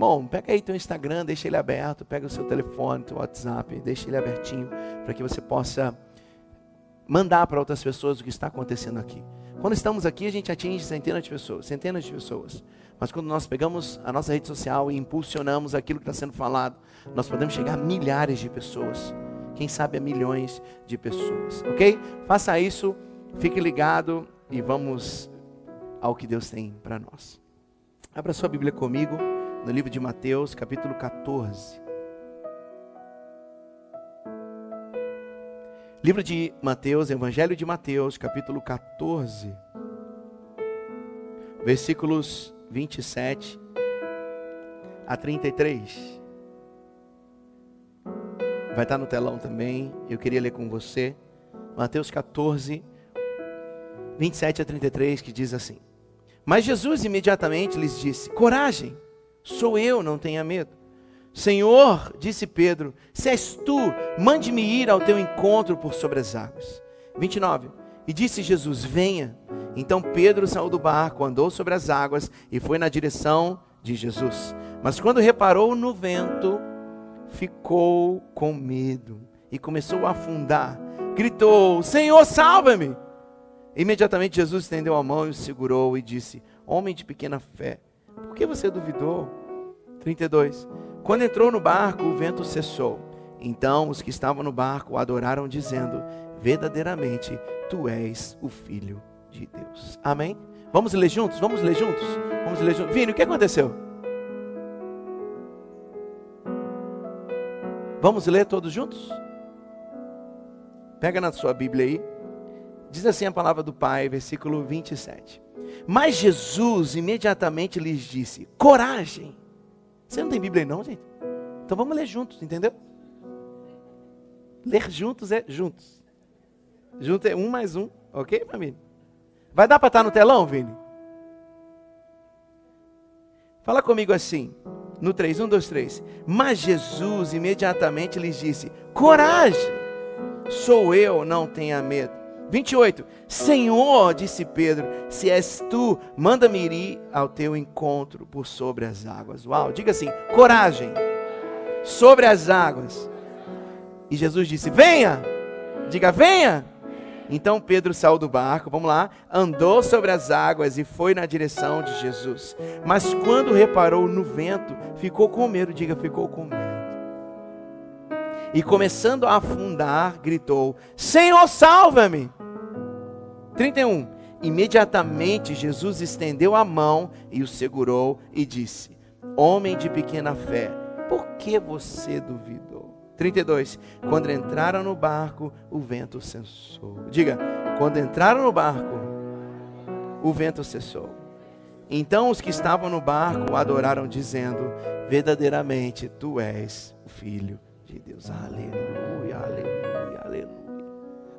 Bom, pega aí teu Instagram, deixa ele aberto, pega o seu telefone, teu WhatsApp, deixa ele abertinho, para que você possa mandar para outras pessoas o que está acontecendo aqui. Quando estamos aqui, a gente atinge centenas de pessoas, centenas de pessoas. Mas quando nós pegamos a nossa rede social e impulsionamos aquilo que está sendo falado, nós podemos chegar a milhares de pessoas. Quem sabe a milhões de pessoas. Ok? Faça isso, fique ligado e vamos ao que Deus tem para nós. Abra sua Bíblia comigo no livro de Mateus, capítulo 14. Livro de Mateus, Evangelho de Mateus, capítulo 14, versículos 27 a 33. Vai estar no telão também. Eu queria ler com você. Mateus 14, 27 a 33, que diz assim: Mas Jesus imediatamente lhes disse: Coragem, sou eu, não tenha medo. Senhor, disse Pedro, se és tu, mande-me ir ao teu encontro por sobre as águas. 29. E disse Jesus: Venha. Então Pedro saiu do barco, andou sobre as águas e foi na direção de Jesus. Mas quando reparou no vento, ficou com medo e começou a afundar. Gritou: Senhor, salva-me! Imediatamente Jesus estendeu a mão e o segurou e disse: Homem de pequena fé, por que você duvidou? 32. Quando entrou no barco, o vento cessou. Então os que estavam no barco adoraram, dizendo: Verdadeiramente, tu és o Filho de Deus. Amém? Vamos ler juntos? Vamos ler juntos? Vamos ler juntos. Vini, o que aconteceu? Vamos ler todos juntos? Pega na sua Bíblia aí. Diz assim a palavra do Pai, versículo 27. Mas Jesus imediatamente lhes disse: Coragem você não tem Bíblia aí não, gente? Então vamos ler juntos, entendeu? Ler juntos é juntos. Junto é um mais um, ok, família? Vai dar para estar no telão, Vini? Fala comigo assim, no 3, 1, 2, 3. Mas Jesus imediatamente lhes disse: Coragem, sou eu, não tenha medo. 28. Senhor, disse Pedro, se és tu, manda-me ir ao teu encontro por sobre as águas. Uau, diga assim: coragem, sobre as águas. E Jesus disse: Venha, diga, venha. Então Pedro saiu do barco, vamos lá, andou sobre as águas e foi na direção de Jesus. Mas quando reparou no vento, ficou com medo, diga, ficou com medo. E começando a afundar, gritou: Senhor, salva-me. 31. Imediatamente Jesus estendeu a mão e o segurou e disse: Homem de pequena fé, por que você duvidou? 32. Quando entraram no barco, o vento cessou. Diga, quando entraram no barco, o vento cessou. Então os que estavam no barco adoraram, dizendo: Verdadeiramente tu és o Filho de Deus. Aleluia, aleluia, aleluia.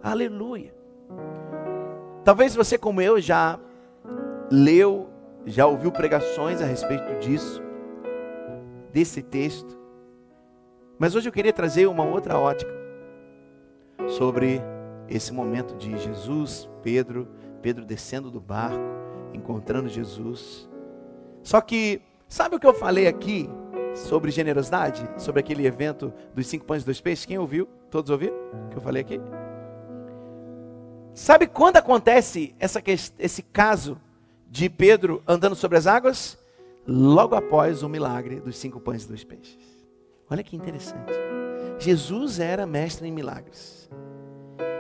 Aleluia. Talvez você, como eu, já leu, já ouviu pregações a respeito disso, desse texto. Mas hoje eu queria trazer uma outra ótica sobre esse momento de Jesus, Pedro, Pedro descendo do barco, encontrando Jesus. Só que, sabe o que eu falei aqui sobre generosidade? Sobre aquele evento dos cinco pães e dois peixes? Quem ouviu? Todos ouviram o que eu falei aqui? Sabe quando acontece essa, esse caso de Pedro andando sobre as águas? Logo após o milagre dos cinco pães e dois peixes. Olha que interessante. Jesus era mestre em milagres.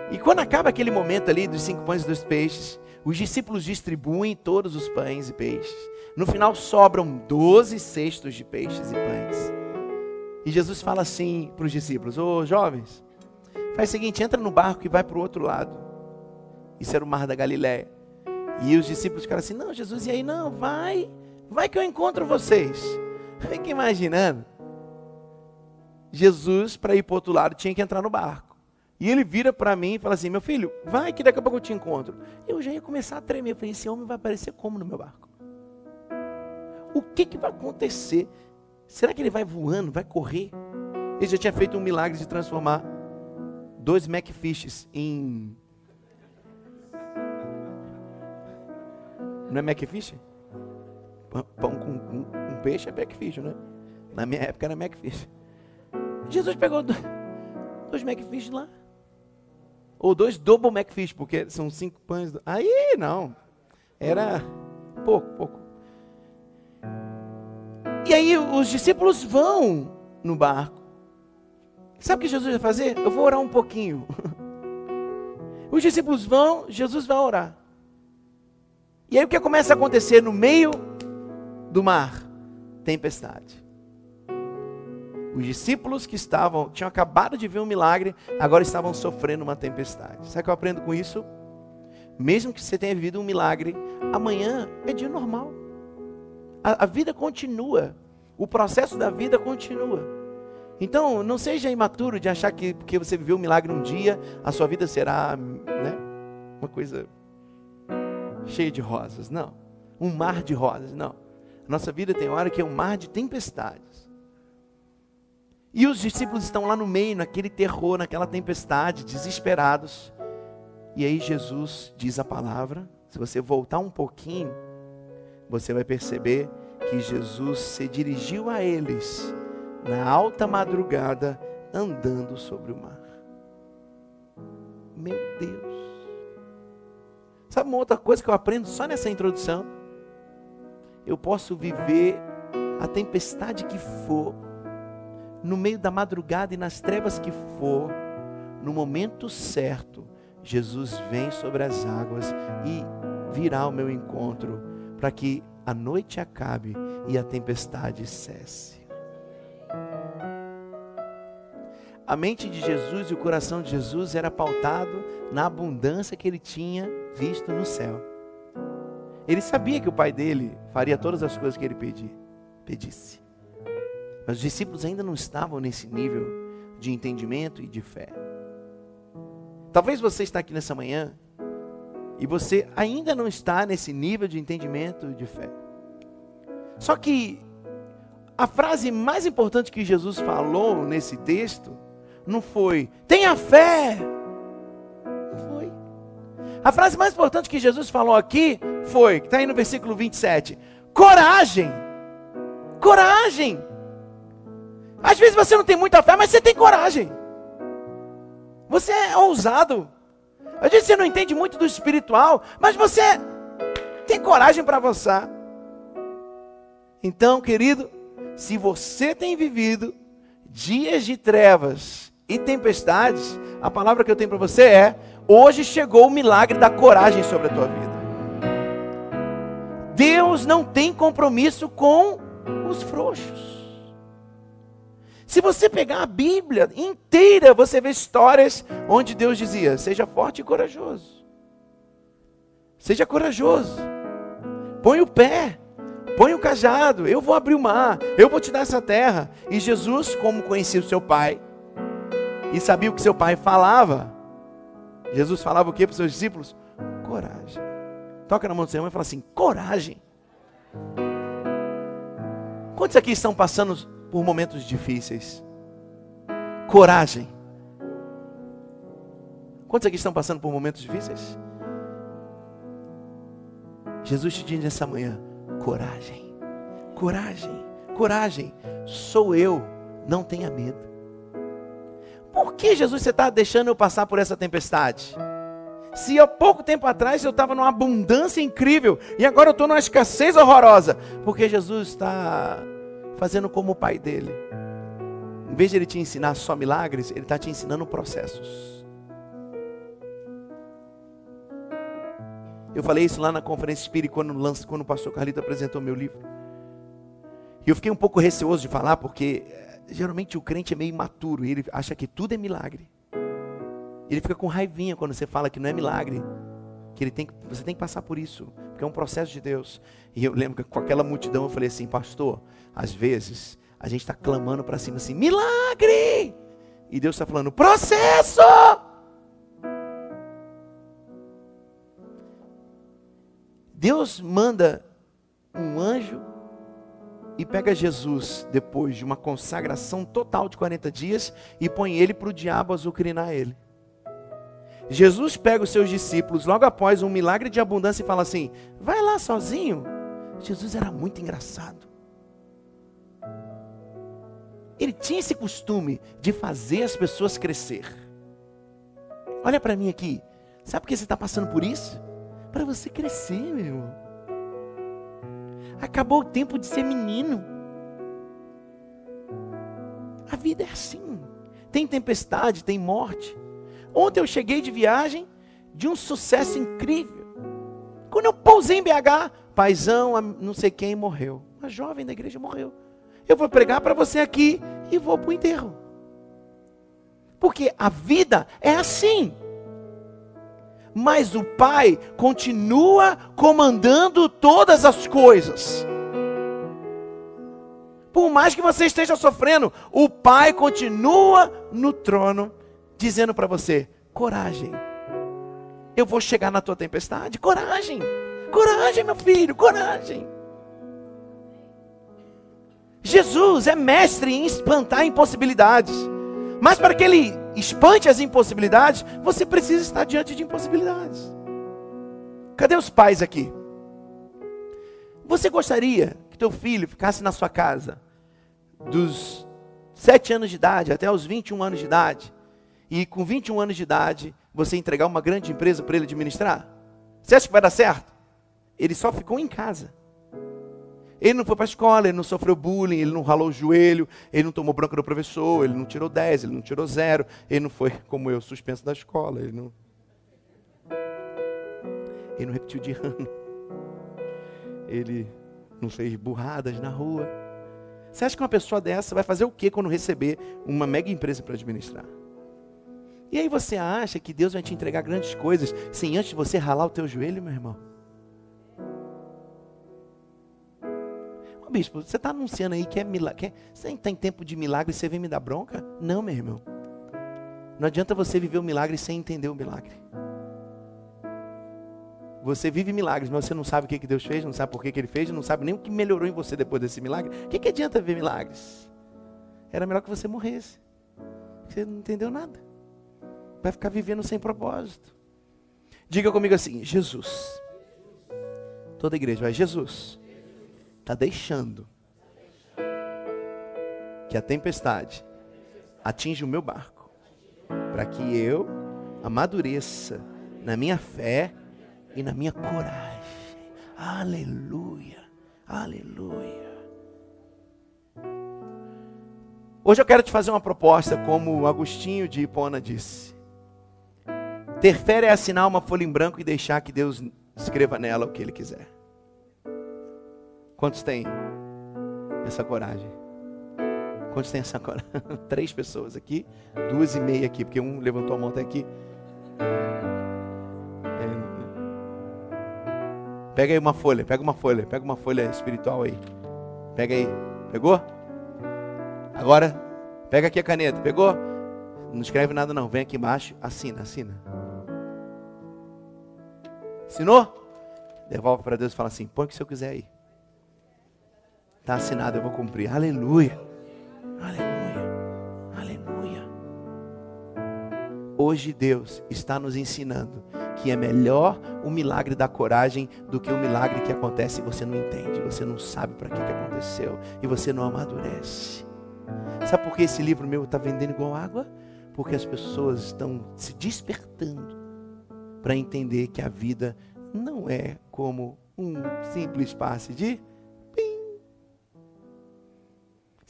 E quando acaba aquele momento ali dos cinco pães e dois peixes, os discípulos distribuem todos os pães e peixes. No final sobram doze cestos de peixes e pães. E Jesus fala assim para os discípulos: Ô jovens, faz o seguinte, entra no barco e vai para o outro lado. Isso era o mar da Galiléia. E os discípulos ficaram assim: Não, Jesus, e aí? Não, vai, vai que eu encontro vocês. Fica imaginando. Jesus, para ir para o outro lado, tinha que entrar no barco. E ele vira para mim e fala assim: Meu filho, vai que daqui a pouco eu te encontro. Eu já ia começar a tremer. Eu falei: Esse homem vai aparecer como no meu barco? O que, que vai acontecer? Será que ele vai voando, vai correr? Ele já tinha feito um milagre de transformar dois Macfishes em Não é Macfish? Pão com, com, com peixe é Macfish, não é? Na minha época era Macfish. Jesus pegou dois, dois Macfish lá. Ou dois double Macfish, porque são cinco pães. Aí não. Era pouco, pouco. E aí os discípulos vão no barco. Sabe o que Jesus vai fazer? Eu vou orar um pouquinho. Os discípulos vão, Jesus vai orar. E aí o que começa a acontecer no meio do mar? Tempestade. Os discípulos que estavam, tinham acabado de ver um milagre, agora estavam sofrendo uma tempestade. Sabe o que eu aprendo com isso? Mesmo que você tenha vivido um milagre, amanhã é dia normal. A, a vida continua. O processo da vida continua. Então, não seja imaturo de achar que porque você viveu um milagre um dia, a sua vida será né, uma coisa cheia de rosas. Não. Um mar de rosas. Não. Nossa vida tem hora que é um mar de tempestades. E os discípulos estão lá no meio, naquele terror, naquela tempestade, desesperados. E aí Jesus diz a palavra. Se você voltar um pouquinho, você vai perceber que Jesus se dirigiu a eles na alta madrugada, andando sobre o mar. Meu Deus. Sabe uma outra coisa que eu aprendo só nessa introdução? Eu posso viver a tempestade que for, no meio da madrugada e nas trevas que for, no momento certo, Jesus vem sobre as águas e virá ao meu encontro, para que a noite acabe e a tempestade cesse. A mente de Jesus e o coração de Jesus era pautado na abundância que ele tinha visto no céu. Ele sabia que o pai dele faria todas as coisas que ele pedir, pedisse. Mas os discípulos ainda não estavam nesse nível de entendimento e de fé. Talvez você está aqui nessa manhã e você ainda não está nesse nível de entendimento e de fé. Só que a frase mais importante que Jesus falou nesse texto não foi tenha fé. A frase mais importante que Jesus falou aqui foi, está aí no versículo 27, coragem. Coragem. Às vezes você não tem muita fé, mas você tem coragem. Você é ousado. Às vezes você não entende muito do espiritual, mas você tem coragem para avançar. Então, querido, se você tem vivido dias de trevas e tempestades, a palavra que eu tenho para você é: hoje chegou o milagre da coragem sobre a tua vida. Deus não tem compromisso com os frouxos. Se você pegar a Bíblia inteira, você vê histórias onde Deus dizia: seja forte e corajoso. Seja corajoso. Põe o pé. Põe o cajado. Eu vou abrir o mar. Eu vou te dar essa terra. E Jesus, como conhecia o seu pai, e sabia o que seu pai falava. Jesus falava o que para os seus discípulos? Coragem. Toca na mão do seu irmão e fala assim: coragem. Quantos aqui estão passando por momentos difíceis? Coragem. Quantos aqui estão passando por momentos difíceis? Jesus te diz nessa manhã: coragem, coragem, coragem. Sou eu, não tenha medo. Por que, Jesus, você está deixando eu passar por essa tempestade? Se há pouco tempo atrás eu estava numa abundância incrível e agora eu estou numa escassez horrorosa, porque Jesus está fazendo como o pai dele. Em vez de ele te ensinar só milagres, ele está te ensinando processos. Eu falei isso lá na conferência espírita quando, quando o pastor Carlito apresentou meu livro. E eu fiquei um pouco receoso de falar, porque geralmente o crente é meio imaturo ele acha que tudo é milagre. Ele fica com raivinha quando você fala que não é milagre. Que ele tem, você tem que passar por isso, porque é um processo de Deus. E eu lembro que com aquela multidão eu falei assim, pastor, às vezes a gente está clamando para cima assim, milagre! E Deus está falando, processo! Deus manda um anjo e pega Jesus depois de uma consagração total de 40 dias e põe ele para o diabo azucrinar ele. Jesus pega os seus discípulos logo após um milagre de abundância e fala assim: vai lá sozinho. Jesus era muito engraçado. ele tinha esse costume de fazer as pessoas crescer. Olha para mim aqui. Sabe por que você está passando por isso? Para você crescer, meu irmão. Acabou o tempo de ser menino. A vida é assim. Tem tempestade, tem morte. Ontem eu cheguei de viagem de um sucesso incrível. Quando eu pousei em BH, paizão, não sei quem morreu. Uma jovem da igreja morreu. Eu vou pregar para você aqui e vou para o enterro. Porque a vida é assim. Mas o Pai continua comandando todas as coisas. Por mais que você esteja sofrendo, o Pai continua no trono, dizendo para você: coragem, eu vou chegar na tua tempestade. Coragem, coragem, meu filho, coragem. Jesus é mestre em espantar impossibilidades. Mas para que ele espante as impossibilidades, você precisa estar diante de impossibilidades. Cadê os pais aqui? Você gostaria que teu filho ficasse na sua casa dos 7 anos de idade até os 21 anos de idade e com 21 anos de idade você entregar uma grande empresa para ele administrar? Você acha que vai dar certo? Ele só ficou em casa. Ele não foi para a escola, ele não sofreu bullying, ele não ralou o joelho, ele não tomou bronca do professor, ele não tirou 10, ele não tirou zero, ele não foi, como eu, suspenso da escola, ele não. Ele não repetiu de ano. Ele não fez burradas na rua. Você acha que uma pessoa dessa vai fazer o que quando receber uma mega empresa para administrar? E aí você acha que Deus vai te entregar grandes coisas sem antes você ralar o teu joelho, meu irmão? Bispo, você está anunciando aí que é milagre. Que você tem tempo de milagre você vem me dar bronca? Não, meu irmão. Não adianta você viver o milagre sem entender o milagre. Você vive milagres, mas você não sabe o que, Deus fez, não sabe por que, Ele fez, não sabe nem o que melhorou em você depois desse milagre. O que, que adianta ver milagres? Era melhor que você morresse. Você não entendeu nada. Vai ficar vivendo sem propósito. Diga comigo assim: Jesus. Toda igreja vai, Jesus está deixando que a tempestade atinja o meu barco, para que eu amadureça na minha fé e na minha coragem. Aleluia, aleluia. Hoje eu quero te fazer uma proposta, como Agostinho de Hipona disse. Ter fé é assinar uma folha em branco e deixar que Deus escreva nela o que Ele quiser. Quantos têm essa coragem? Quantos têm essa coragem? Três pessoas aqui, duas e meia aqui, porque um levantou a mão até aqui. É... Pega aí uma folha, pega uma folha, pega uma folha espiritual aí. Pega aí. Pegou? Agora, pega aqui a caneta. Pegou? Não escreve nada não. Vem aqui embaixo, assina, assina. Assinou? Devolve para Deus e fala assim: põe o que você quiser aí. Está assinado, eu vou cumprir. Aleluia. Aleluia. Aleluia. Hoje Deus está nos ensinando que é melhor o milagre da coragem do que o milagre que acontece e você não entende, você não sabe para que, que aconteceu e você não amadurece. Sabe por que esse livro meu está vendendo igual água? Porque as pessoas estão se despertando para entender que a vida não é como um simples passe de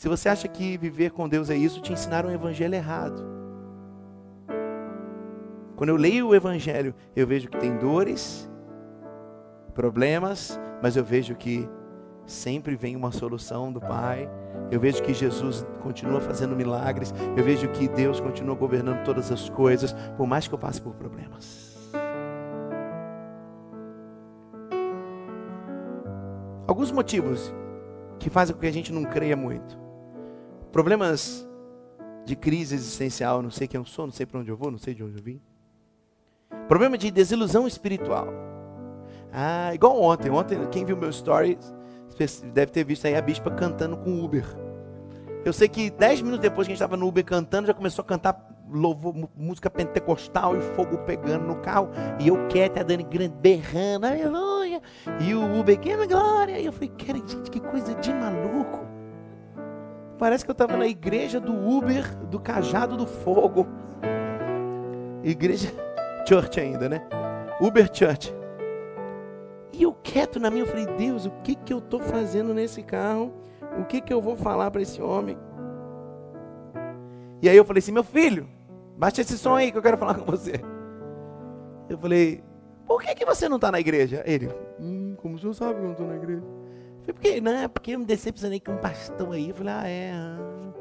se você acha que viver com Deus é isso, te ensinaram o evangelho errado. Quando eu leio o evangelho, eu vejo que tem dores, problemas, mas eu vejo que sempre vem uma solução do Pai. Eu vejo que Jesus continua fazendo milagres. Eu vejo que Deus continua governando todas as coisas, por mais que eu passe por problemas. Alguns motivos que fazem com que a gente não creia muito problemas de crise existencial, não sei quem eu sou, não sei para onde eu vou, não sei de onde eu vim. Problema de desilusão espiritual. Ah, igual ontem. Ontem, quem viu meu story deve ter visto aí a bispa cantando com Uber. Eu sei que dez minutos depois que a gente estava no Uber cantando, já começou a cantar louvor, música pentecostal e fogo pegando no carro. E eu quieto, a Dani grande berrando, aleluia. E o Uber, que glória. E eu falei, cara, gente, que coisa de maluco. Parece que eu estava na igreja do Uber, do Cajado do Fogo. Igreja Church ainda, né? Uber Church. E eu quieto na minha, eu falei, Deus, o que que eu estou fazendo nesse carro? O que que eu vou falar para esse homem? E aí eu falei assim, meu filho, baixa esse som aí que eu quero falar com você. Eu falei, por que, que você não está na igreja? Ele, hum, como o senhor sabe que eu não estou na igreja? Porque, não, é porque eu me decepcionei com um pastor aí. Eu falei, ah, é. Ah.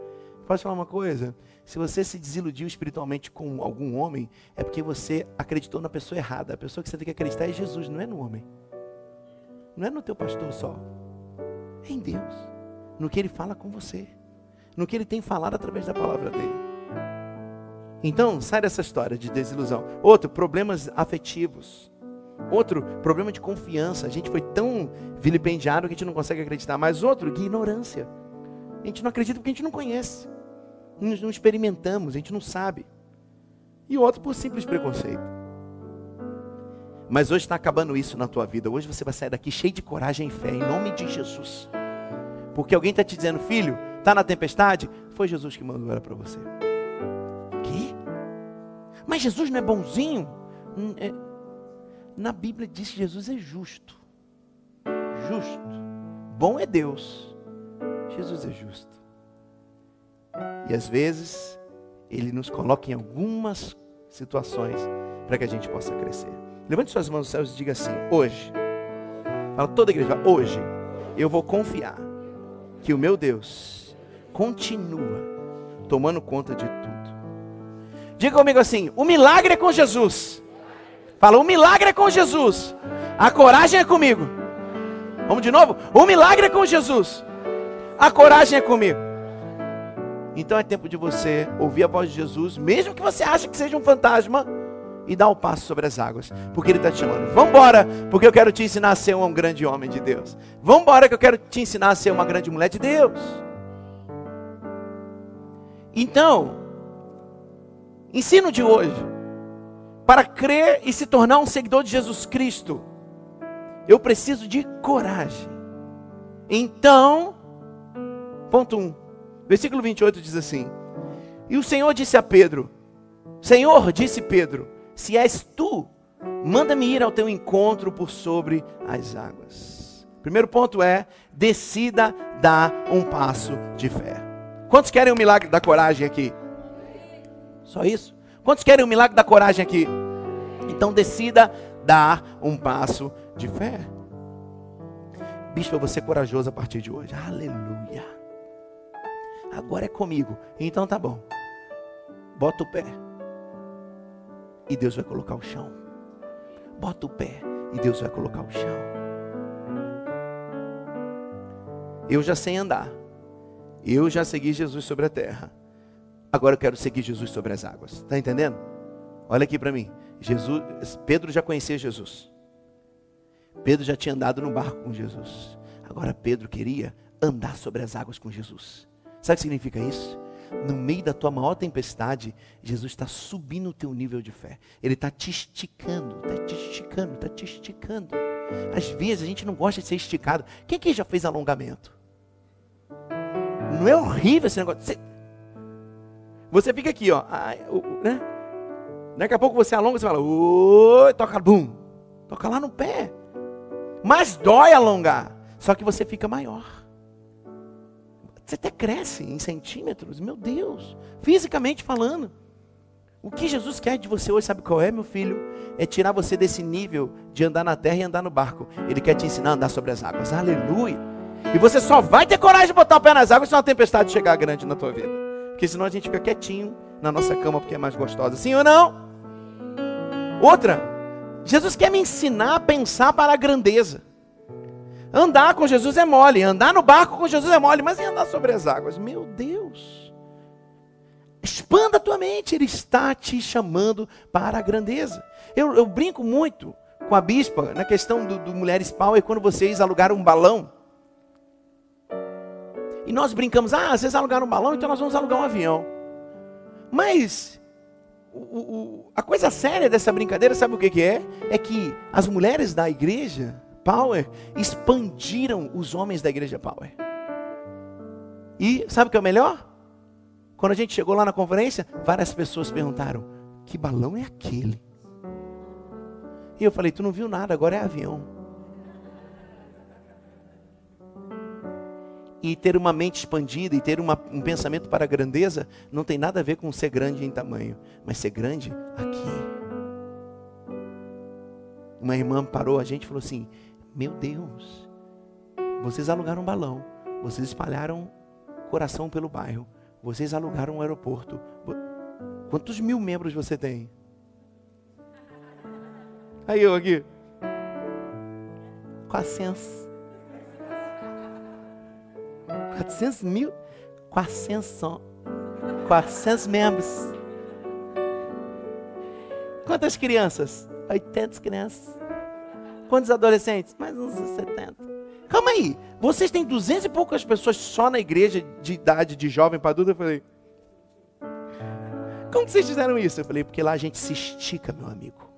Posso falar uma coisa? Se você se desiludiu espiritualmente com algum homem, é porque você acreditou na pessoa errada. A pessoa que você tem que acreditar é Jesus, não é no homem. Não é no teu pastor só. É em Deus. No que ele fala com você. No que ele tem falado através da palavra dele. Então, sai dessa história de desilusão. Outro, problemas afetivos. Outro, problema de confiança. A gente foi tão vilipendiado que a gente não consegue acreditar. Mas outro, ignorância. A gente não acredita porque a gente não conhece não experimentamos, a gente não sabe. E outro por simples preconceito. Mas hoje está acabando isso na tua vida. Hoje você vai sair daqui cheio de coragem e fé, em nome de Jesus. Porque alguém está te dizendo, filho, está na tempestade? Foi Jesus que mandou ela para você. Que? Mas Jesus não é bonzinho? Hum, é... Na Bíblia diz que Jesus é justo. Justo. Bom é Deus. Jesus é justo. E às vezes, Ele nos coloca em algumas situações para que a gente possa crescer. Levante suas mãos aos céus e diga assim: hoje, fala toda a igreja, hoje, eu vou confiar que o meu Deus continua tomando conta de tudo. Diga comigo assim: o milagre é com Jesus. Fala, o milagre é com Jesus. A coragem é comigo. Vamos de novo? O milagre é com Jesus. A coragem é comigo. Então é tempo de você ouvir a voz de Jesus, mesmo que você ache que seja um fantasma, e dar o um passo sobre as águas, porque Ele está te chamando. Vamos embora, porque eu quero te ensinar a ser um grande homem de Deus. Vamos embora, que eu quero te ensinar a ser uma grande mulher de Deus. Então, ensino de hoje, para crer e se tornar um seguidor de Jesus Cristo, eu preciso de coragem. Então, ponto 1. Um, Versículo 28 diz assim: E o Senhor disse a Pedro: Senhor, disse Pedro, se és tu, manda-me ir ao teu encontro por sobre as águas. Primeiro ponto é: decida dar um passo de fé. Quantos querem o milagre da coragem aqui? Só isso? Quantos querem o milagre da coragem aqui? Então decida dar um passo de fé. Bispo, eu vou ser corajoso a partir de hoje. Aleluia agora é comigo. Então tá bom. Bota o pé. E Deus vai colocar o chão. Bota o pé. E Deus vai colocar o chão. Eu já sei andar. Eu já segui Jesus sobre a terra. Agora eu quero seguir Jesus sobre as águas. Está entendendo? Olha aqui para mim. Jesus, Pedro já conhecia Jesus. Pedro já tinha andado no barco com Jesus. Agora Pedro queria andar sobre as águas com Jesus. Sabe o que significa isso? No meio da tua maior tempestade, Jesus está subindo o teu nível de fé. Ele está te esticando, está te esticando, está te esticando. Às vezes a gente não gosta de ser esticado. Quem aqui já fez alongamento? Não é horrível esse negócio? Você, você fica aqui, ó. né? Daqui a pouco você alonga, você fala, oi, toca bum. Toca lá no pé. Mas dói alongar. Só que você fica maior. Você até cresce em centímetros, meu Deus, fisicamente falando. O que Jesus quer de você hoje, sabe qual é, meu filho? É tirar você desse nível de andar na terra e andar no barco. Ele quer te ensinar a andar sobre as águas. Aleluia. E você só vai ter coragem de botar o pé nas águas se uma tempestade chegar grande na tua vida. Porque senão a gente fica quietinho na nossa cama porque é mais gostosa. Sim ou não? Outra, Jesus quer me ensinar a pensar para a grandeza. Andar com Jesus é mole, andar no barco com Jesus é mole, mas e andar sobre as águas? Meu Deus! Expanda a tua mente, Ele está te chamando para a grandeza. Eu, eu brinco muito com a bispa na questão do, do Mulheres Power, quando vocês alugaram um balão. E nós brincamos, ah, vocês alugaram um balão, então nós vamos alugar um avião. Mas o, o, a coisa séria dessa brincadeira, sabe o que, que é? É que as mulheres da igreja Power expandiram os homens da igreja Power. E sabe o que é o melhor? Quando a gente chegou lá na conferência, várias pessoas perguntaram: que balão é aquele? E eu falei: tu não viu nada, agora é avião. E ter uma mente expandida e ter uma, um pensamento para a grandeza não tem nada a ver com ser grande em tamanho, mas ser grande aqui. Uma irmã parou a gente e falou assim: Meu Deus, vocês alugaram um balão, vocês espalharam coração pelo bairro, vocês alugaram um aeroporto. Quantos mil membros você tem? Aí eu aqui. 400. 400 mil? 400, 400 membros. Quantas crianças? 80 crianças. Quantos adolescentes? Mais uns 70. Calma aí, vocês têm 200 e poucas pessoas só na igreja de idade de jovem para adulto? Eu falei, como vocês fizeram isso? Eu falei, porque lá a gente se estica, meu amigo.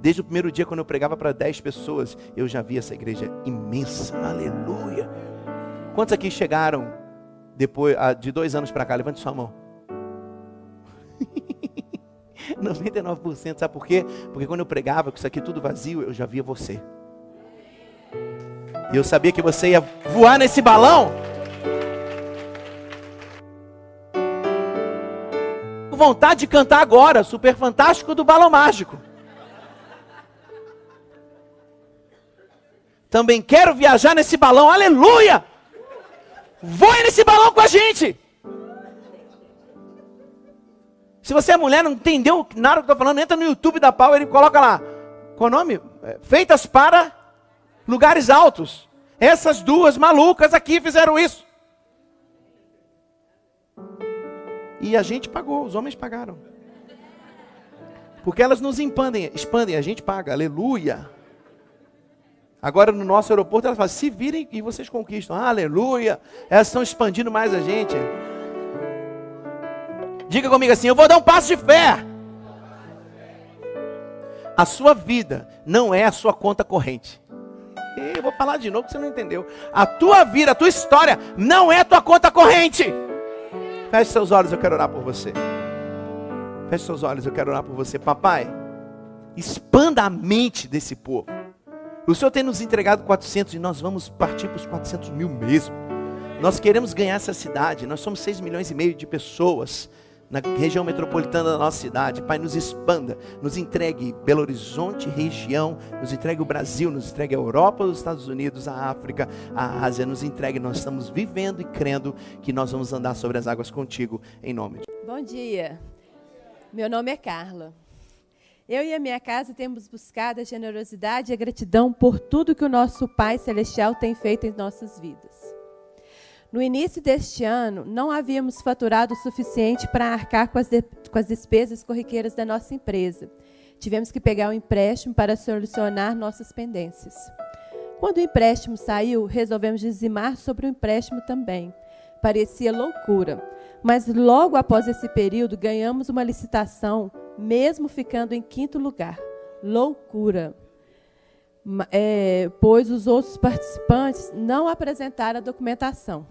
Desde o primeiro dia, quando eu pregava para 10 pessoas, eu já vi essa igreja imensa. Aleluia. Quantos aqui chegaram depois ah, de dois anos para cá? Levante sua mão. 99%, sabe por quê? Porque quando eu pregava com isso aqui tudo vazio, eu já via você. E eu sabia que você ia voar nesse balão. Vontade de cantar agora, super fantástico do balão mágico. Também quero viajar nesse balão, aleluia! Voe nesse balão com a gente! Se você é mulher, não entendeu nada que eu estou falando, entra no YouTube da Power e coloca lá. Qual o nome? É, feitas para lugares altos. Essas duas malucas aqui fizeram isso. E a gente pagou, os homens pagaram. Porque elas nos expandem, expandem, a gente paga, aleluia. Agora no nosso aeroporto ela fala: se virem e vocês conquistam. aleluia! Elas estão expandindo mais a gente. Diga comigo assim: eu vou dar um passo de fé. A sua vida não é a sua conta corrente. Eu vou falar de novo que você não entendeu. A tua vida, a tua história não é a tua conta corrente. Feche seus olhos, eu quero orar por você. Feche seus olhos, eu quero orar por você. Papai, expanda a mente desse povo. O Senhor tem nos entregado 400 e nós vamos partir para os 400 mil mesmo. Nós queremos ganhar essa cidade. Nós somos 6 milhões e meio de pessoas na região metropolitana da nossa cidade. Pai, nos expanda, nos entregue Belo Horizonte, região, nos entregue o Brasil, nos entregue a Europa, os Estados Unidos, a África, a Ásia, nos entregue. Nós estamos vivendo e crendo que nós vamos andar sobre as águas contigo, em nome de Bom dia. Meu nome é Carla. Eu e a minha casa temos buscado a generosidade e a gratidão por tudo que o nosso Pai Celestial tem feito em nossas vidas. No início deste ano, não havíamos faturado o suficiente para arcar com as, de, com as despesas corriqueiras da nossa empresa. Tivemos que pegar um empréstimo para solucionar nossas pendências. Quando o empréstimo saiu, resolvemos dizimar sobre o empréstimo também. Parecia loucura, mas logo após esse período ganhamos uma licitação mesmo ficando em quinto lugar. Loucura. É, pois os outros participantes não apresentaram a documentação.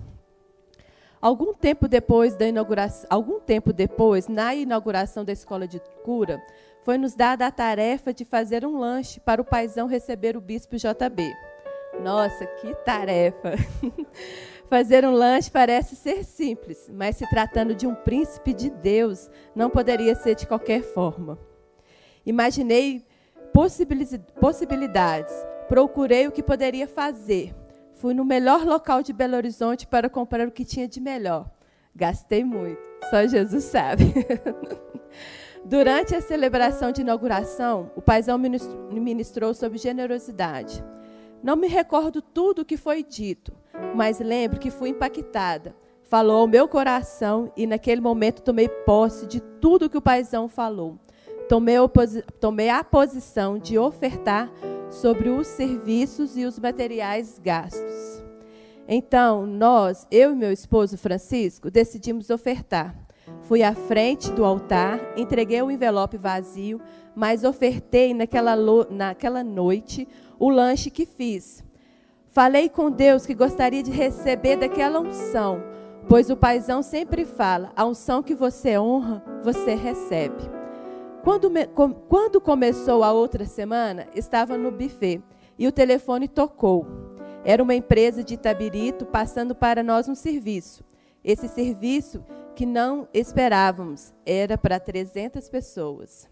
Algum tempo depois da inauguração, algum tempo depois, na inauguração da escola de cura, foi nos dada a tarefa de fazer um lanche para o paizão receber o bispo JB. Nossa, que tarefa! Fazer um lanche parece ser simples, mas se tratando de um príncipe de Deus, não poderia ser de qualquer forma. Imaginei possibilidades, procurei o que poderia fazer. Fui no melhor local de Belo Horizonte para comprar o que tinha de melhor. Gastei muito, só Jesus sabe. Durante a celebração de inauguração, o paizão ministrou sobre generosidade. Não me recordo tudo o que foi dito, mas lembro que fui impactada. Falou ao meu coração e naquele momento tomei posse de tudo que o paizão falou. Tomei, tomei a posição de ofertar sobre os serviços e os materiais gastos. Então, nós, eu e meu esposo Francisco, decidimos ofertar. Fui à frente do altar, entreguei o envelope vazio, mas ofertei naquela, naquela noite o lanche que fiz Falei com Deus que gostaria de receber daquela unção, pois o paizão sempre fala: a unção que você honra, você recebe. Quando, quando começou a outra semana, estava no buffet e o telefone tocou. Era uma empresa de Itabirito passando para nós um serviço. Esse serviço que não esperávamos era para 300 pessoas.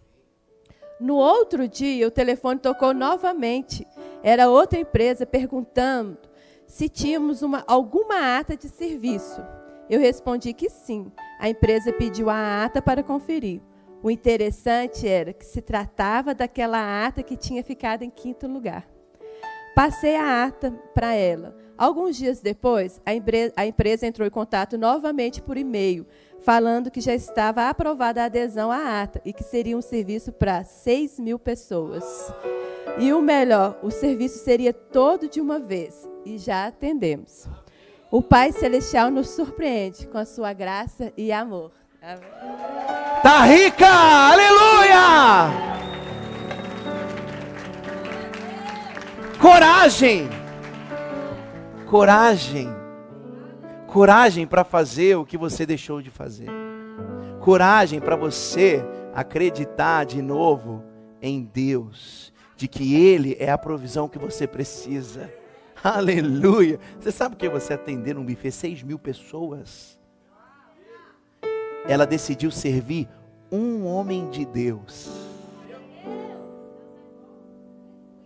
No outro dia, o telefone tocou novamente. Era outra empresa perguntando se tínhamos uma, alguma ata de serviço. Eu respondi que sim. A empresa pediu a ata para conferir. O interessante era que se tratava daquela ata que tinha ficado em quinto lugar. Passei a ata para ela. Alguns dias depois, a, a empresa entrou em contato novamente por e-mail, falando que já estava aprovada a adesão à ata e que seria um serviço para 6 mil pessoas. E o melhor, o serviço seria todo de uma vez. E já atendemos. O Pai Celestial nos surpreende com a sua graça e amor. Tá rica! Aleluia! Coragem. Coragem. Coragem para fazer o que você deixou de fazer. Coragem para você acreditar de novo em Deus, de que Ele é a provisão que você precisa. Aleluia. Você sabe o que você atender num buffet? 6 mil pessoas. Ela decidiu servir um homem de Deus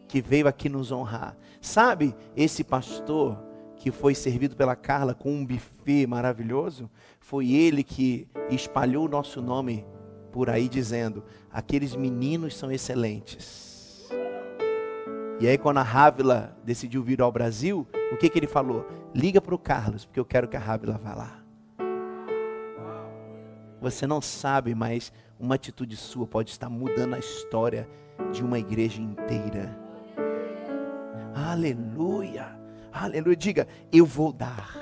que veio aqui nos honrar. Sabe esse pastor que foi servido pela Carla com um buffet maravilhoso? Foi ele que espalhou o nosso nome por aí dizendo: aqueles meninos são excelentes. E aí, quando a Rávila decidiu vir ao Brasil, o que, que ele falou? Liga para o Carlos, porque eu quero que a Rávila vá lá. Você não sabe, mas uma atitude sua pode estar mudando a história de uma igreja inteira. Aleluia. Aleluia. Diga, eu vou dar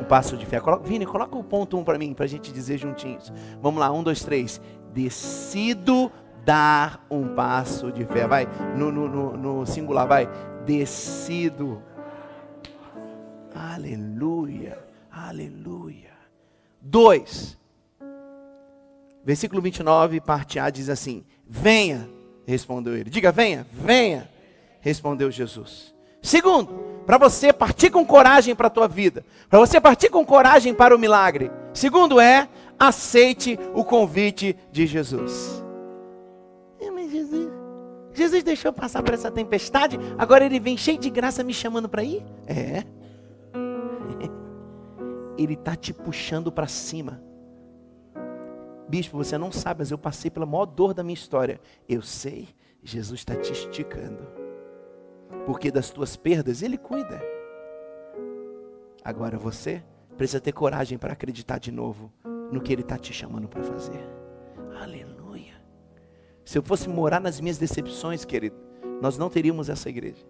um passo de fé. Coloca, Vini, coloca o ponto um para mim, para a gente dizer juntinhos. Vamos lá, um, dois, três. Decido dar um passo de fé. Vai, no, no, no, no singular, vai. Decido. Aleluia. Aleluia. Dois. Versículo 29, parte A, diz assim: Venha, respondeu ele. Diga, venha, venha respondeu Jesus. Segundo, para você partir com coragem para a tua vida, para você partir com coragem para o milagre. Segundo é, aceite o convite de Jesus. Jesus, Jesus deixou passar por essa tempestade, agora ele vem cheio de graça me chamando para ir? É. Ele está te puxando para cima. Bispo, você não sabe, mas eu passei pela maior dor da minha história. Eu sei, Jesus está te esticando porque das tuas perdas Ele cuida. Agora você precisa ter coragem para acreditar de novo no que Ele está te chamando para fazer. Aleluia. Se eu fosse morar nas minhas decepções, querido, nós não teríamos essa igreja.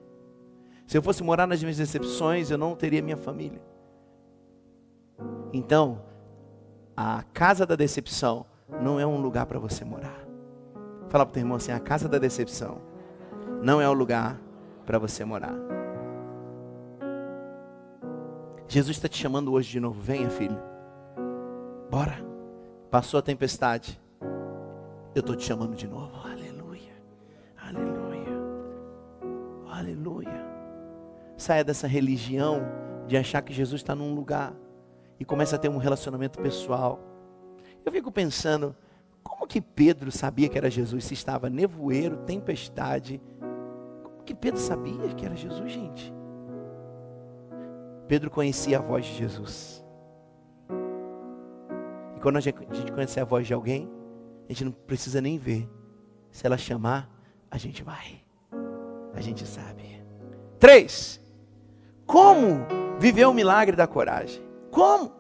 Se eu fosse morar nas minhas decepções, eu não teria minha família. Então, a casa da decepção não é um lugar para você morar. Fala para o teu irmão assim: a casa da decepção não é o lugar para você morar. Jesus está te chamando hoje de novo. Venha, filho. Bora. Passou a tempestade. Eu estou te chamando de novo. Aleluia. Aleluia. Aleluia. Saia dessa religião de achar que Jesus está num lugar e comece a ter um relacionamento pessoal. Eu fico pensando, como que Pedro sabia que era Jesus se estava nevoeiro, tempestade, que Pedro sabia que era Jesus, gente. Pedro conhecia a voz de Jesus. E quando a gente, conhece a voz de alguém, a gente não precisa nem ver. Se ela chamar, a gente vai. A gente sabe. Três. Como viver o milagre da coragem? Como?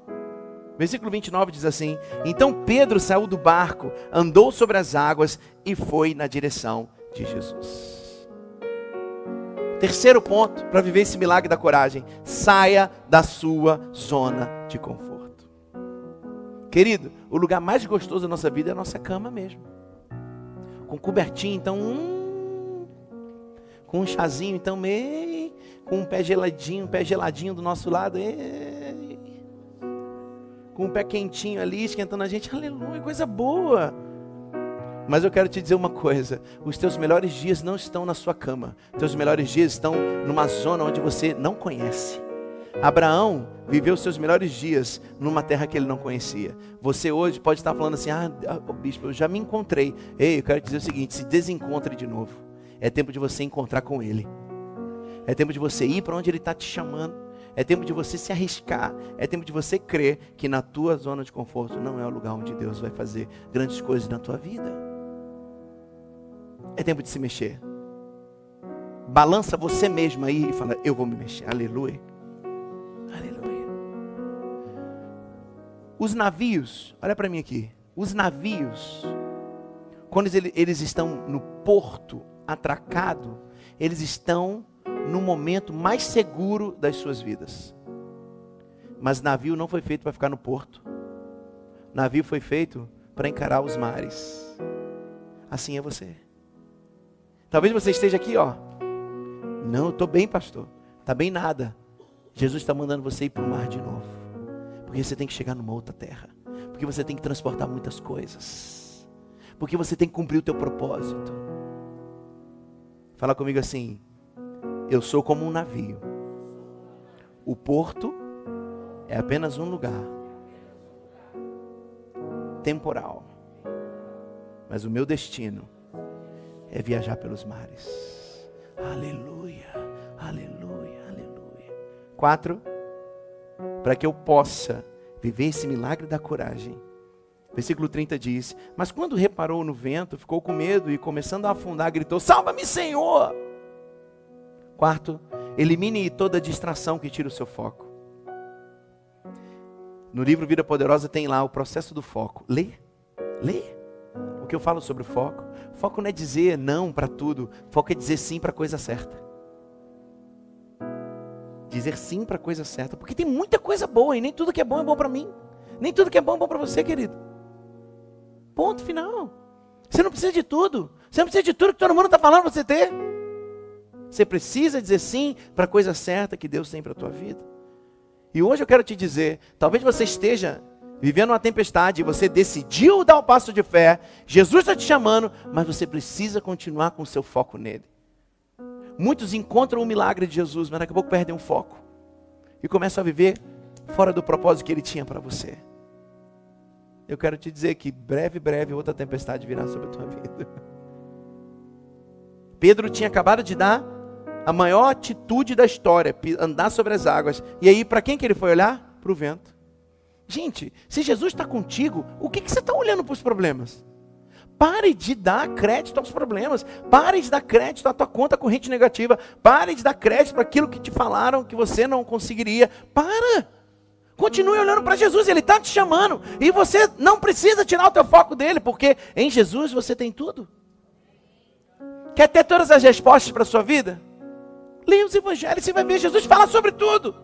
Versículo 29 diz assim: Então Pedro saiu do barco, andou sobre as águas e foi na direção de Jesus. Terceiro ponto para viver esse milagre da coragem: saia da sua zona de conforto. Querido, o lugar mais gostoso da nossa vida é a nossa cama mesmo. Com cobertinho, então, hum, com um chazinho, então, meio, com um pé geladinho, um pé geladinho do nosso lado. Com um pé quentinho ali, esquentando a gente. Aleluia, coisa boa. Mas eu quero te dizer uma coisa: os teus melhores dias não estão na sua cama, teus melhores dias estão numa zona onde você não conhece. Abraão viveu seus melhores dias numa terra que ele não conhecia. Você hoje pode estar falando assim: ah, oh, bispo, eu já me encontrei. Ei, eu quero te dizer o seguinte: se desencontre de novo. É tempo de você encontrar com Ele. É tempo de você ir para onde Ele está te chamando. É tempo de você se arriscar. É tempo de você crer que na tua zona de conforto não é o lugar onde Deus vai fazer grandes coisas na tua vida. É tempo de se mexer. Balança você mesmo aí e fala: Eu vou me mexer. Aleluia. Aleluia. Os navios, olha para mim aqui. Os navios, quando eles estão no porto atracado, eles estão no momento mais seguro das suas vidas. Mas navio não foi feito para ficar no porto. Navio foi feito para encarar os mares. Assim é você. Talvez você esteja aqui, ó. Não, eu estou bem, pastor. Está bem nada. Jesus está mandando você ir para o mar de novo. Porque você tem que chegar numa outra terra. Porque você tem que transportar muitas coisas. Porque você tem que cumprir o teu propósito. Fala comigo assim: Eu sou como um navio. O porto é apenas um lugar temporal. Mas o meu destino é viajar pelos mares. Aleluia, aleluia, aleluia. Quatro, para que eu possa viver esse milagre da coragem Versículo 30 diz: Mas quando reparou no vento, ficou com medo e, começando a afundar, gritou: Salva-me, Senhor! Quarto, elimine toda distração que tira o seu foco. No livro Vida Poderosa tem lá o processo do foco. Lê, lê. O que eu falo sobre o foco? Foco não é dizer não para tudo, foco é dizer sim para a coisa certa. Dizer sim para a coisa certa, porque tem muita coisa boa e nem tudo que é bom é bom para mim. Nem tudo que é bom é bom para você, querido. Ponto final. Você não precisa de tudo. Você não precisa de tudo que todo mundo está falando para você ter. Você precisa dizer sim para a coisa certa que Deus tem para a tua vida. E hoje eu quero te dizer, talvez você esteja vivendo uma tempestade, você decidiu dar o passo de fé, Jesus está te chamando, mas você precisa continuar com o seu foco nele. Muitos encontram o milagre de Jesus, mas daqui a pouco perdem o foco e começam a viver fora do propósito que ele tinha para você eu quero te dizer que breve, breve outra tempestade virá sobre a tua vida. Pedro tinha acabado de dar a maior atitude da história, andar sobre as águas. E aí, para quem que ele foi olhar? Para o vento. Gente, se Jesus está contigo, o que, que você está olhando para os problemas? Pare de dar crédito aos problemas. Pare de dar crédito à tua conta corrente negativa. Pare de dar crédito para aquilo que te falaram que você não conseguiria. Para! Continue olhando para Jesus, Ele está te chamando. E você não precisa tirar o teu foco dele, porque em Jesus você tem tudo. Quer ter todas as respostas para a sua vida? Leia os evangelhos, você vai ver Jesus fala sobre tudo.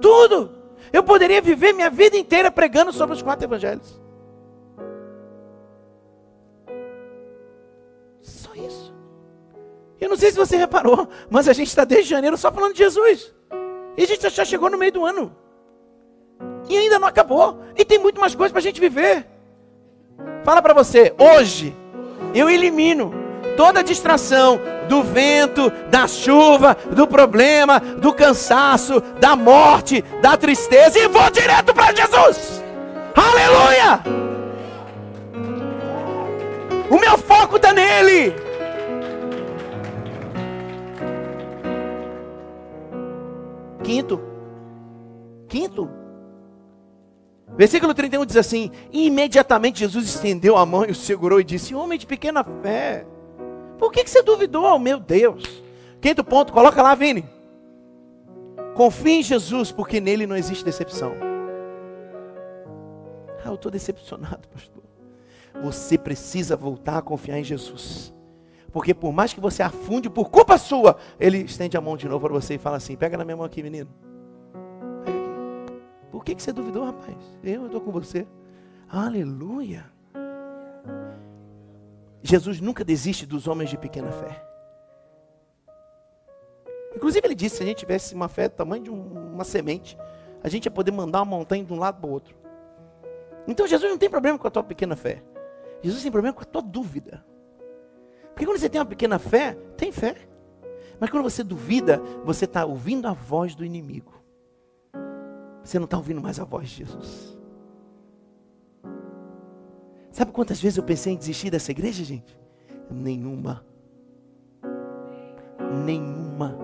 Tudo. Eu poderia viver minha vida inteira pregando sobre os quatro evangelhos. Só isso. Eu não sei se você reparou, mas a gente está desde janeiro só falando de Jesus. E a gente já chegou no meio do ano. E ainda não acabou. E tem muito mais coisa para a gente viver. Fala para você, hoje eu elimino toda distração do vento, da chuva, do problema, do cansaço, da morte, da tristeza e vou direto para Jesus. Aleluia! O meu foco está nele. Quinto. Quinto. Versículo 31 diz assim: imediatamente Jesus estendeu a mão e o segurou e disse: Homem de pequena fé, por que, que você duvidou? Oh, meu Deus. Quinto ponto, coloca lá, Vini. Confie em Jesus, porque nele não existe decepção. Ah, eu estou decepcionado, pastor. Você precisa voltar a confiar em Jesus. Porque por mais que você afunde por culpa sua, ele estende a mão de novo para você e fala assim: pega na minha mão aqui, menino. Por que, que você duvidou, rapaz? Eu estou com você. Aleluia. Jesus nunca desiste dos homens de pequena fé. Inclusive, ele disse: se a gente tivesse uma fé do tamanho de um, uma semente, a gente ia poder mandar uma montanha de um lado para o outro. Então, Jesus não tem problema com a tua pequena fé. Jesus tem problema com a tua dúvida. Porque quando você tem uma pequena fé, tem fé. Mas quando você duvida, você está ouvindo a voz do inimigo. Você não está ouvindo mais a voz de Jesus. Sabe quantas vezes eu pensei em desistir dessa igreja, gente? Nenhuma. Nenhuma.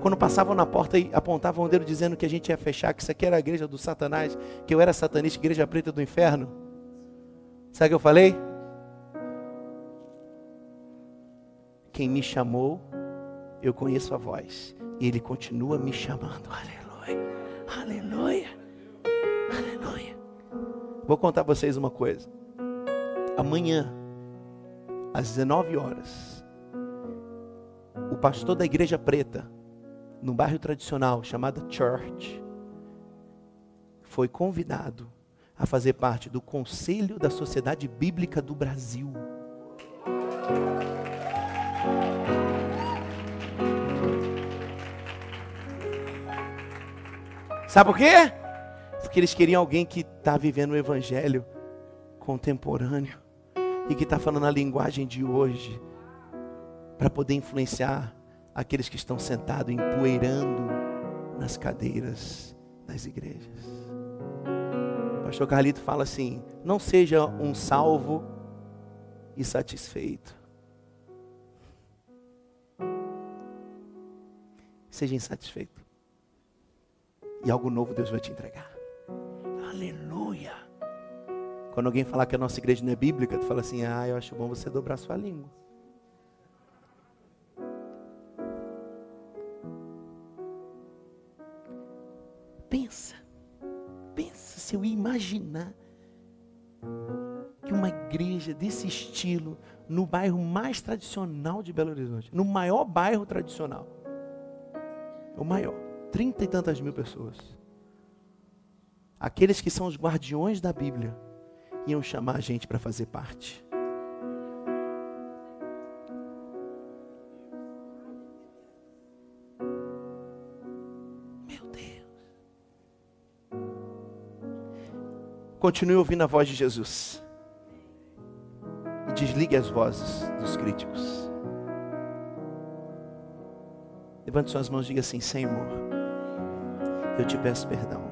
Quando passavam na porta e apontavam o dedo dizendo que a gente ia fechar, que isso aqui era a igreja do Satanás, que eu era satanista, igreja preta do inferno. Sabe o que eu falei? Quem me chamou, eu conheço a voz. E ele continua me chamando. Aleluia. Aleluia. Vou contar para vocês uma coisa. Amanhã, às 19 horas, o pastor da igreja preta, no bairro tradicional chamado Church, foi convidado a fazer parte do Conselho da Sociedade Bíblica do Brasil. Sabe por quê? Porque eles queriam alguém que está vivendo o evangelho contemporâneo e que está falando a linguagem de hoje para poder influenciar aqueles que estão sentados empoeirando nas cadeiras das igrejas. O pastor Carlito fala assim: não seja um salvo e satisfeito. Seja insatisfeito. E algo novo Deus vai te entregar. Aleluia. Quando alguém falar que a nossa igreja não é bíblica, tu fala assim: ah, eu acho bom você dobrar sua língua. Pensa, pensa se eu imaginar que uma igreja desse estilo, no bairro mais tradicional de Belo Horizonte, no maior bairro tradicional, o maior, trinta e tantas mil pessoas. Aqueles que são os guardiões da Bíblia iam chamar a gente para fazer parte. Meu Deus. Continue ouvindo a voz de Jesus. E desligue as vozes dos críticos. Levante suas mãos e diga assim: Senhor, eu te peço perdão.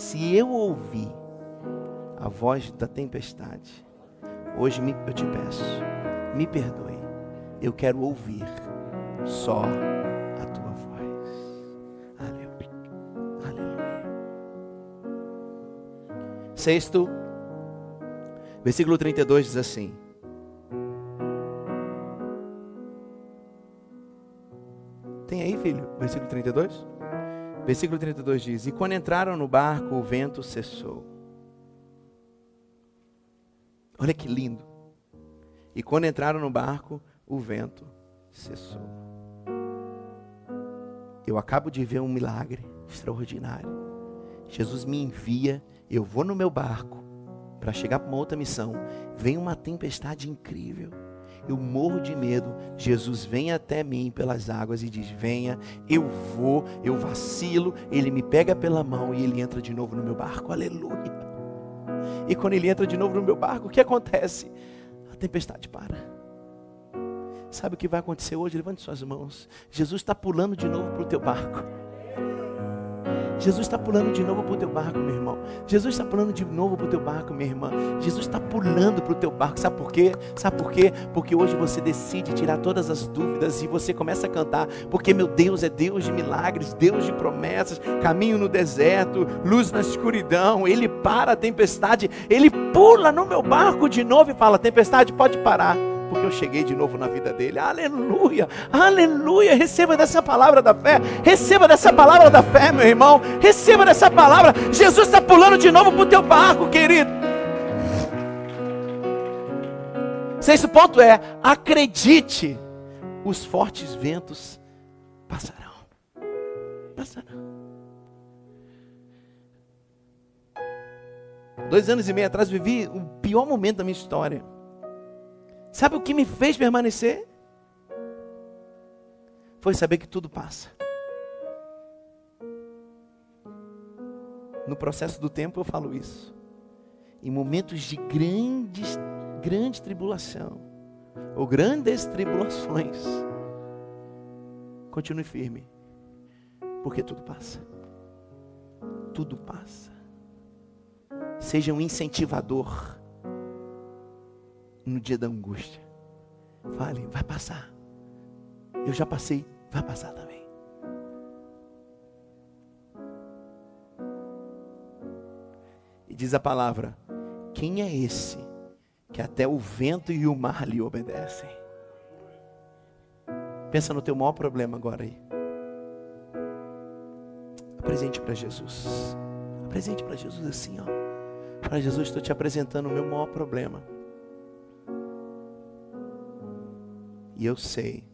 Se eu ouvir a voz da tempestade, hoje eu te peço, me perdoe. Eu quero ouvir só a tua voz. Aleluia. Aleluia. Sexto, versículo 32 diz assim: Tem aí, filho? Versículo 32? Versículo 32 diz: E quando entraram no barco, o vento cessou. Olha que lindo. E quando entraram no barco, o vento cessou. Eu acabo de ver um milagre extraordinário. Jesus me envia, eu vou no meu barco para chegar para uma outra missão. Vem uma tempestade incrível eu morro de medo. Jesus vem até mim pelas águas e diz: Venha, eu vou, eu vacilo. Ele me pega pela mão e ele entra de novo no meu barco. Aleluia. E quando ele entra de novo no meu barco, o que acontece? A tempestade para. Sabe o que vai acontecer hoje? Levante suas mãos. Jesus está pulando de novo para o teu barco. Jesus está pulando de novo para o teu barco, meu irmão. Jesus está pulando de novo para o teu barco, minha irmã. Jesus está pulando para o teu barco. Sabe por quê? Sabe por quê? Porque hoje você decide tirar todas as dúvidas e você começa a cantar. Porque meu Deus é Deus de milagres, Deus de promessas, caminho no deserto, luz na escuridão. Ele para a tempestade, ele pula no meu barco de novo e fala: Tempestade, pode parar porque eu cheguei de novo na vida dele. Aleluia, aleluia. Receba dessa palavra da fé, receba dessa palavra da fé, meu irmão. Receba dessa palavra. Jesus está pulando de novo para o teu barco, querido. Sexto ponto é: acredite, os fortes ventos passarão. Passarão. Dois anos e meio atrás vivi o pior momento da minha história. Sabe o que me fez permanecer? foi saber que tudo passa. No processo do tempo eu falo isso. Em momentos de grandes, grande tribulação, ou grandes tribulações, continue firme, porque tudo passa. Tudo passa. Seja um incentivador no dia da angústia. Fale, vai passar. Eu já passei, vai passar também. E diz a palavra: quem é esse que até o vento e o mar lhe obedecem? Pensa no teu maior problema agora aí. Apresente para Jesus. Apresente para Jesus assim, ó. Para Jesus, estou te apresentando o meu maior problema. E eu sei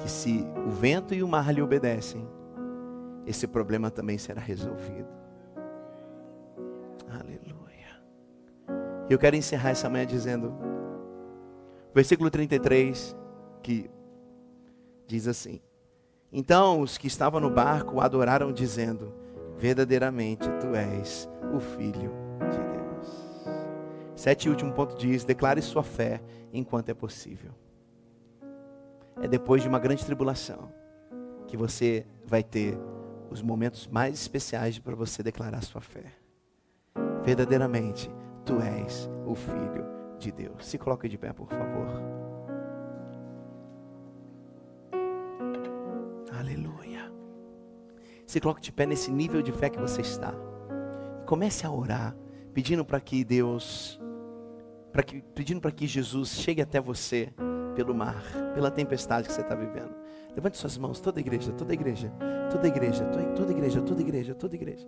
que se o vento e o mar lhe obedecem, esse problema também será resolvido. Aleluia. Eu quero encerrar essa manhã dizendo, versículo 33, que diz assim: Então os que estavam no barco adoraram, dizendo: Verdadeiramente tu és o Filho de Deus. Sete e último ponto diz: Declare sua fé enquanto é possível é depois de uma grande tribulação que você vai ter os momentos mais especiais para você declarar sua fé. Verdadeiramente, tu és o Filho de Deus. Se coloque de pé, por favor. Aleluia. Se coloque de pé nesse nível de fé que você está. E comece a orar, pedindo para que Deus, para que, pedindo para que Jesus chegue até você pelo mar, pela tempestade que você está vivendo. Levante suas mãos, toda igreja, toda igreja, toda igreja, toda igreja, toda igreja, toda igreja.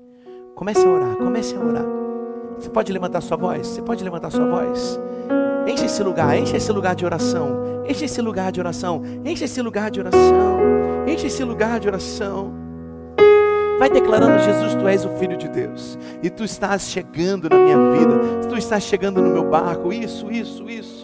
Comece a orar, comece a orar. Você pode levantar sua voz, você pode levantar sua voz. Enche esse lugar, enche esse lugar de oração. Enche esse lugar de oração. Enche esse lugar de oração. Enche esse lugar de oração. Vai declarando, Jesus, tu és o Filho de Deus. E tu estás chegando na minha vida. Tu estás chegando no meu barco. Isso, isso, isso